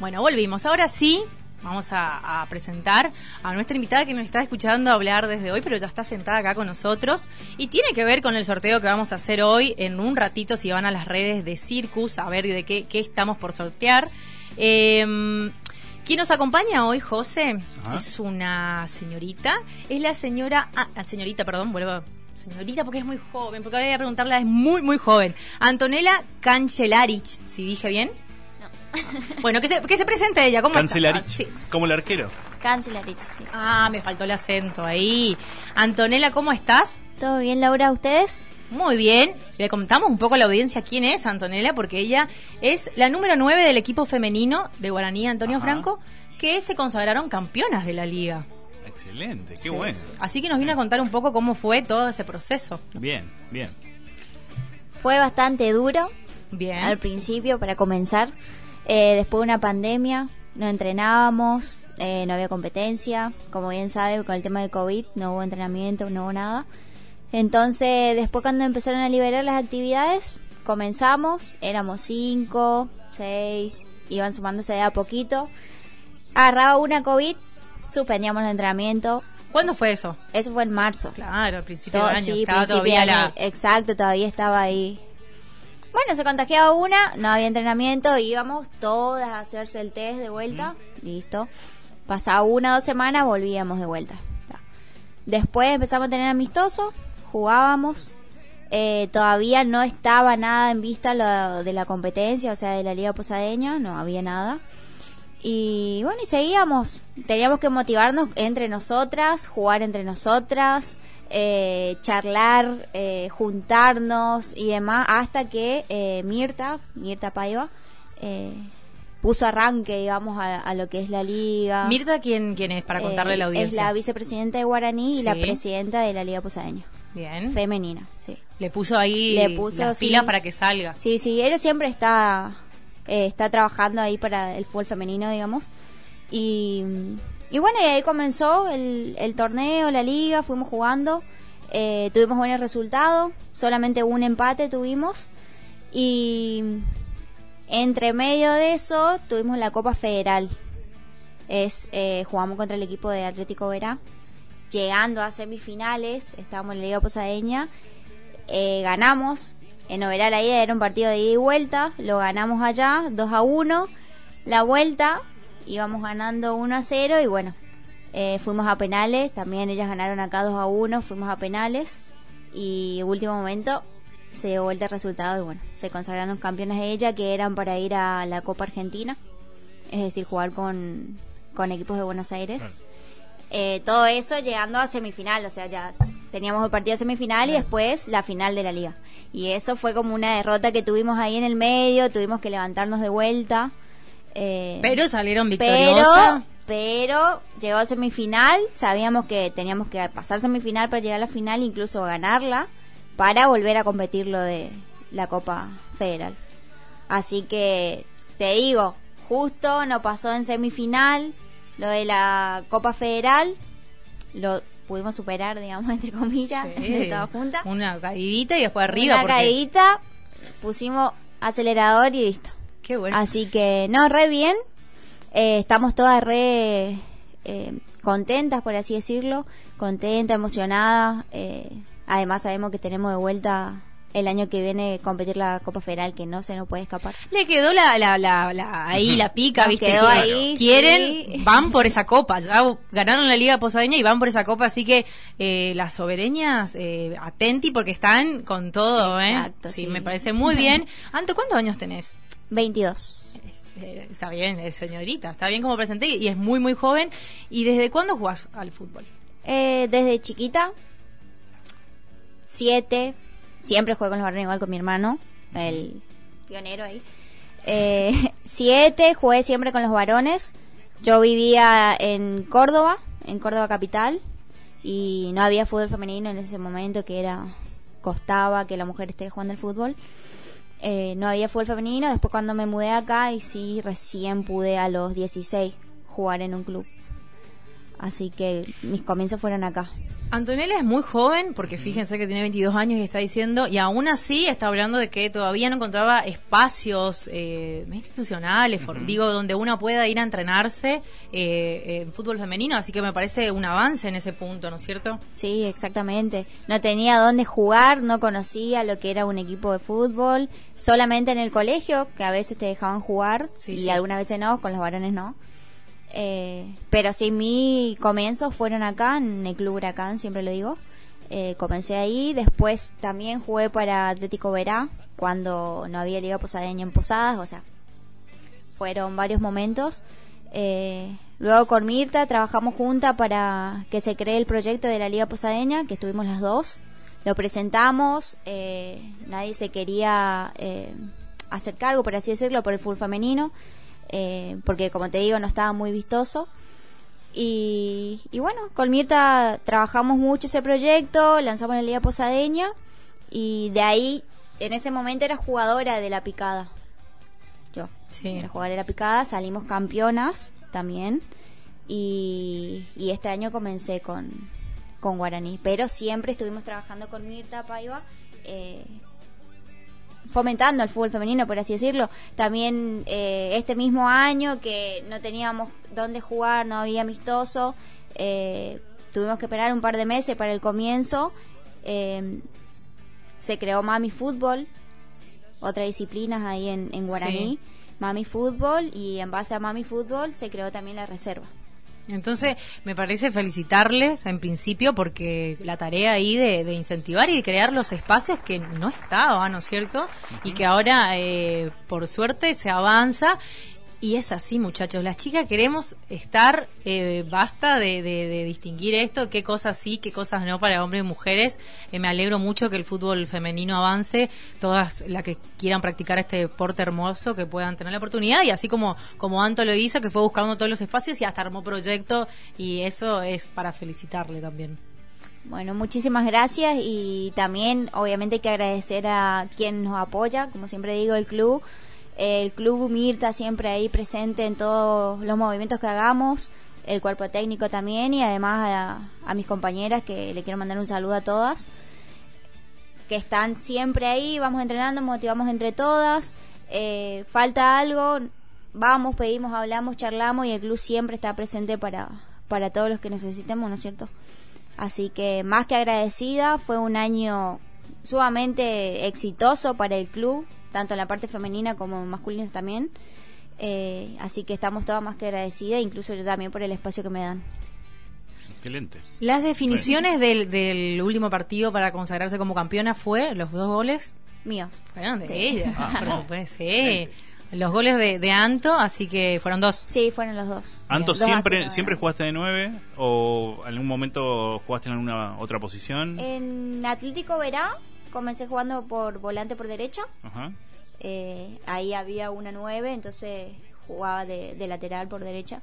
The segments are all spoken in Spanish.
Bueno, volvimos. Ahora sí, vamos a, presentar a nuestra invitada que nos está escuchando hablar desde hoy, pero ya está sentada acá con nosotros. Y tiene que ver con el sorteo que vamos a hacer hoy en un ratito, si van a las redes de Circus, a ver de qué, estamos por sortear. Eh, ¿Quién nos acompaña hoy, José? Es una señorita. Es la señora. Ah, señorita, perdón, vuelvo. Señorita, porque es muy joven, porque voy a preguntarla, es muy, muy joven. Antonella Cancelarich, si dije bien. Bueno, que se, que se presente ella. ¿Cómo Cancelarich, como el arquero. Cancelarich, sí. Ah, me faltó el acento ahí. Antonella, ¿cómo estás? ¿Todo bien, Laura? ¿Ustedes? Muy bien. Le contamos un poco a la audiencia quién es Antonella, porque ella es la número 9 del equipo femenino de Guaraní Antonio Franco, que se consagraron campeonas de la liga. Excelente, qué bueno. Así que nos viene a contar un poco cómo fue todo ese proceso. Bien, bien. Fue bastante duro. Bien. Al principio, para comenzar. Eh, después de una pandemia, no entrenábamos, eh, no había competencia. Como bien sabe, con el tema de COVID no hubo entrenamiento, no hubo nada. Entonces, después cuando empezaron a liberar las actividades, comenzamos, éramos cinco, seis, iban sumándose de a poquito. Agarraba una COVID, suspendíamos el entrenamiento. ¿Cuándo fue eso? Eso fue en marzo. Claro, al principio del año. estaba todavía la... Exacto, todavía estaba ahí bueno, se contagiaba una, no había entrenamiento, íbamos todas a hacerse el test de vuelta, listo. Pasaba una o dos semanas, volvíamos de vuelta. Después empezamos a tener amistosos, jugábamos. Eh, todavía no estaba nada en vista lo de la competencia, o sea, de la Liga Posadeña, no había nada. Y bueno, y seguíamos. Teníamos que motivarnos entre nosotras, jugar entre nosotras, eh, charlar, eh, juntarnos y demás, hasta que eh, Mirta, Mirta Paiva, eh, puso arranque, digamos, a, lo que es la liga. Mirta, ¿quién, quién es? Para contarle la audiencia. Es la vicepresidenta de Guaraní y la presidenta de la Liga Posadeña. Bien. Femenina, sí. Le puso ahí Le puso, las pilas para que salga. Sí, sí, ella siempre está, está trabajando ahí para el fútbol femenino, digamos. Y y bueno, y ahí comenzó el, el torneo, la liga, fuimos jugando, eh, tuvimos buenos resultados, solamente un empate tuvimos y entre medio de eso tuvimos la Copa Federal. Es eh, jugamos contra el equipo de Atlético Verá, llegando a semifinales, estábamos en la Liga Posadeña, eh, ganamos. En Oberá la ida era un partido de ida y vuelta, lo ganamos allá, 2 a 1. La vuelta íbamos ganando 1 a 0 y bueno, eh, fuimos a penales, también ellas ganaron acá 2 a 1, fuimos a penales y último momento se dio vuelta el resultado y bueno, se consagraron campeones de ella que eran para ir a la Copa Argentina, es decir, jugar con, con equipos de Buenos Aires. Eh, todo eso llegando a semifinal, o sea, ya teníamos el partido semifinal y después la final de la liga. Y eso fue como una derrota que tuvimos ahí en el medio, tuvimos que levantarnos de vuelta. Eh, pero salieron victoriosos. Pero, llegó a semifinal, sabíamos que teníamos que pasar semifinal para llegar a la final, incluso ganarla, para volver a competir lo de la Copa Federal. Así que, te digo, justo no pasó en semifinal lo de la Copa Federal, lo pudimos superar, digamos, entre comillas, sí. juntas. Una caidita y después arriba. Una caidita, pusimos acelerador y listo. Así que, no, re bien. Eh, estamos todas re eh, contentas, por así decirlo. Contentas, emocionadas. Eh, además, sabemos que tenemos de vuelta el año que viene competir la Copa Federal, que no se nos puede escapar. Le quedó la, la, la, ahí la pica, ¿viste? Quedó ahí, quieren, van por esa copa. Ya ganaron la Liga Posadeña y van por esa copa. Así que las sobereñas, atenti porque están con todo, Exacto, Sí, me parece muy bien. Anto, ¿cuántos años tenés? 22. Está bien, señorita, está bien como presenté y es muy, muy joven. ¿Y desde cuándo jugás al fútbol? Eh, desde chiquita, siete, siempre juego con los varones igual con mi hermano, el pionero ahí. Eh, siete, jugué siempre con los varones. Yo vivía en Córdoba, en Córdoba capital, y no había fútbol femenino en ese momento que era costaba que la mujer esté jugando al fútbol. Eh, no había fútbol femenino. Después cuando me mudé acá y sí, recién pude a los 16 jugar en un club. Así que mis comienzos fueron acá. Antonella es muy joven, porque fíjense que tiene 22 años y está diciendo, y aún así está hablando de que todavía no encontraba espacios eh, institucionales, digo, donde uno pueda ir a entrenarse eh, en fútbol femenino, así que me parece un avance en ese punto, ¿no es cierto? Sí, exactamente. No tenía dónde jugar, no conocía lo que era un equipo de fútbol, solamente en el colegio, que a veces te dejaban jugar, y algunas veces no, con los varones no. Eh, pero sí, mi comienzos fueron acá, en el Club Huracán, siempre lo digo. Eh, comencé ahí, después también jugué para Atlético Verá, cuando no había Liga Posadeña en Posadas, o sea, fueron varios momentos. Eh, luego con Mirta trabajamos juntas para que se cree el proyecto de la Liga Posadeña, que estuvimos las dos. Lo presentamos, nadie se quería hacer cargo, por así decirlo, por el fútbol femenino. Eh, porque como te digo no estaba muy vistoso. Y, bueno, con Mirta trabajamos mucho ese proyecto, lanzamos la Liga Posadeña y de ahí, en ese momento era jugadora de la picada. Yo, sí. era jugadora de la picada, salimos campeonas también y, este año comencé con, con Guaraní, pero siempre estuvimos trabajando con Mirta Paiva. Eh, fomentando el fútbol femenino, por así decirlo. También eh, este mismo año que no teníamos dónde jugar, no había amistoso, eh, tuvimos que esperar un par de meses para el comienzo. Eh, se creó Mami Fútbol, otra disciplina ahí en, Guaraní. Mami Fútbol y en base a Mami Fútbol se creó también la reserva. Entonces, me parece felicitarles en principio porque la tarea ahí de, incentivar y de crear los espacios que no estaban, ¿no es cierto? Y que ahora, eh, por suerte, se avanza y es así, muchachos. Las chicas queremos estar, eh, basta de, distinguir esto, qué cosas sí, qué cosas no para hombres y mujeres. Eh, me alegro mucho que el fútbol femenino avance, todas las que quieran practicar este deporte hermoso, que puedan tener la oportunidad. Y así como, como Anto lo hizo, que fue buscando todos los espacios y hasta armó proyecto, y eso es para felicitarle también. Bueno, muchísimas gracias y también obviamente hay que agradecer a quien nos apoya, como siempre digo, el club el club Mirta siempre ahí presente en todos los movimientos que hagamos, el cuerpo técnico también y además a, mis compañeras que le quiero mandar un saludo a todas, que están siempre ahí, vamos entrenando, motivamos entre todas, eh, falta algo, vamos, pedimos, hablamos, charlamos y el club siempre está presente para, para todos los que necesitemos, ¿no es cierto? Así que más que agradecida, fue un año sumamente exitoso para el club, tanto en la parte femenina como masculina también. Eh, así que estamos todas más que agradecidas, incluso yo también por el espacio que me dan. Excelente. Las definiciones del, del último partido para consagrarse como campeona fue los dos goles míos. Fueron de ella, ah, sí. Los goles de, de, Anto, así que fueron dos. Sí, fueron los dos. ¿Anto siempre siempre jugaste de nueve o en algún momento jugaste en alguna otra posición? En Atlético Verá comencé jugando por volante por derecha. Eh, ahí había una nueve, entonces jugaba de, lateral por derecha.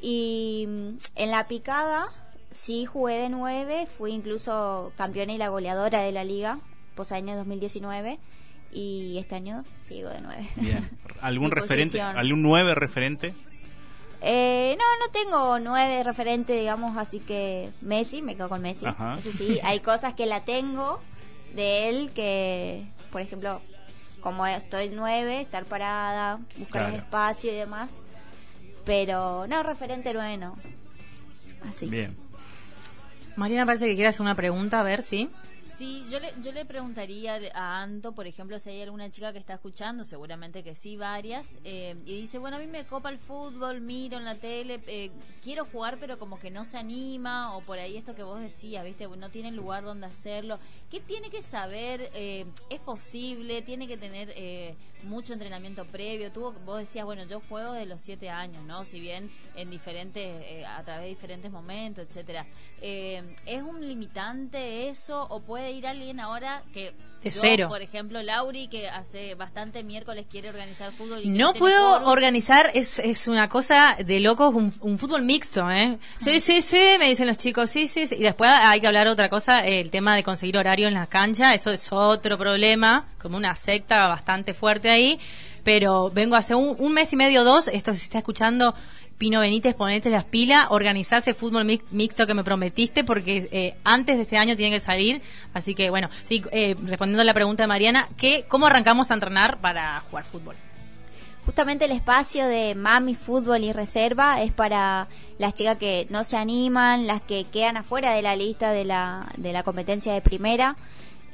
Y mm, en la picada sí jugué de nueve, fui incluso campeona y la goleadora de la liga, año 2019 y este año sigo de nueve. ¿Algún referente? ¿Algún nueve referente? Eh, no, no tengo nueve referente, digamos, así que Messi, me quedo con Messi. sí, hay cosas que la tengo, de él que, por ejemplo, como estoy nueve, estar parada, buscar el espacio y demás. Pero no, referente nueve no. Así. Bien. Mariana parece que quiere hacer una pregunta, a ver si. Sí, yo le, yo le preguntaría a Anto, por ejemplo, si hay alguna chica que está escuchando, seguramente que sí, varias, eh, y dice, bueno, a mí me copa el fútbol, miro en la tele, eh, quiero jugar, pero como que no se anima, o por ahí esto que vos decías, ¿viste? No tiene lugar donde hacerlo. ¿Qué tiene que saber? Eh, ¿Es posible? ¿Tiene que tener mucho entrenamiento previo? Tú, vos decías, bueno, yo juego de los siete años, ¿no? Si bien en diferentes, a través de diferentes momentos, etcétera. ¿Es un limitante eso, o puede ir alguien ahora que cero. por ejemplo, Lauri, que hace bastante miércoles quiere organizar fútbol. Y no puedo organizar, es, es una cosa de locos, un, fútbol mixto, ¿eh? Sí, sí, sí, me dicen los chicos, sí, sí, sí. Y después hay que hablar otra cosa, el tema de conseguir horario en las canchas, eso es otro problema, como una secta bastante fuerte ahí pero vengo hace un, mes y medio, dos, esto se está escuchando, Pino Benítez, ponete las pilas, organizar ese fútbol mi- mixto que me prometiste, porque eh, antes de este año tiene que salir. Así que, bueno, sí, eh, respondiendo a la pregunta de Mariana, ¿qué, ¿cómo arrancamos a entrenar para jugar fútbol? Justamente el espacio de mami, fútbol y reserva es para las chicas que no se animan, las que quedan afuera de la lista de la, de la competencia de primera.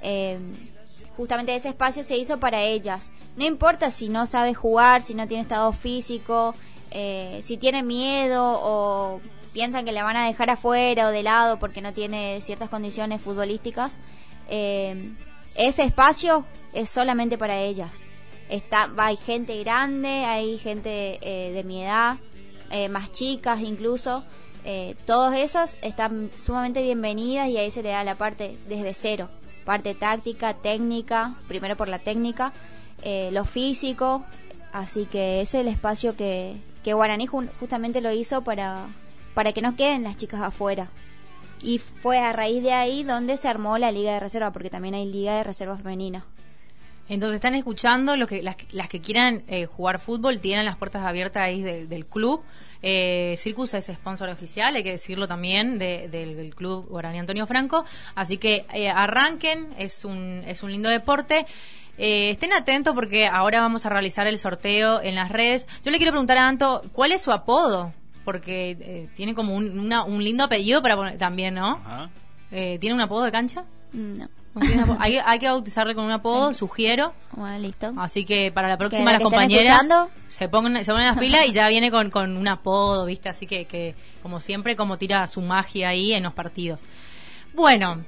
Eh, justamente ese espacio se hizo para ellas. No importa si no sabe jugar, si no tiene estado físico, eh, si tiene miedo o piensan que le van a dejar afuera o de lado porque no tiene ciertas condiciones futbolísticas. eh, ese espacio es solamente para ellas está hay gente grande hay gente eh, de mi edad eh, más chicas incluso eh, todas esas están sumamente bienvenidas y ahí se le da la parte desde cero parte táctica técnica primero por la técnica eh, lo físico así que ese es el espacio que que Guaraní justamente lo hizo para para que no queden las chicas afuera. Y fue a raíz de ahí donde se armó la liga de reserva porque también hay liga de reserva femenina Entonces están escuchando los que, las, que- las que quieran eh, jugar fútbol, tienen las puertas abiertas ahí del, del club. Eh, Circus es sponsor oficial, hay que decirlo también, de- del, del club Guaraní Antonio Franco. Así que eh, arranquen, es un, es un lindo deporte. Eh, estén atentos porque ahora vamos a realizar el sorteo en las redes. Yo le quiero preguntar a Anto, ¿cuál es su apodo? Porque eh, tiene como un, una- un lindo apellido para poner también, ¿no? Ajá. Eh, ¿Tiene un apodo de cancha? no. Hay, hay que bautizarle con un apodo, sugiero. bueno listo Así que para la próxima la las compañeras se pongan, se ponen las pilas y ya viene con, con un apodo, ¿viste? Así que, que, como siempre, como tira su magia ahí en los partidos. Bueno,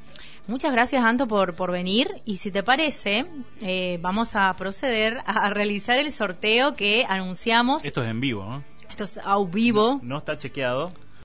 muchas gracias, Anto, por, por venir. Y si te parece, eh, vamos a proceder a realizar el sorteo que anunciamos. Esto es en vivo, ¿no? Esto es au vivo. No está chequeado.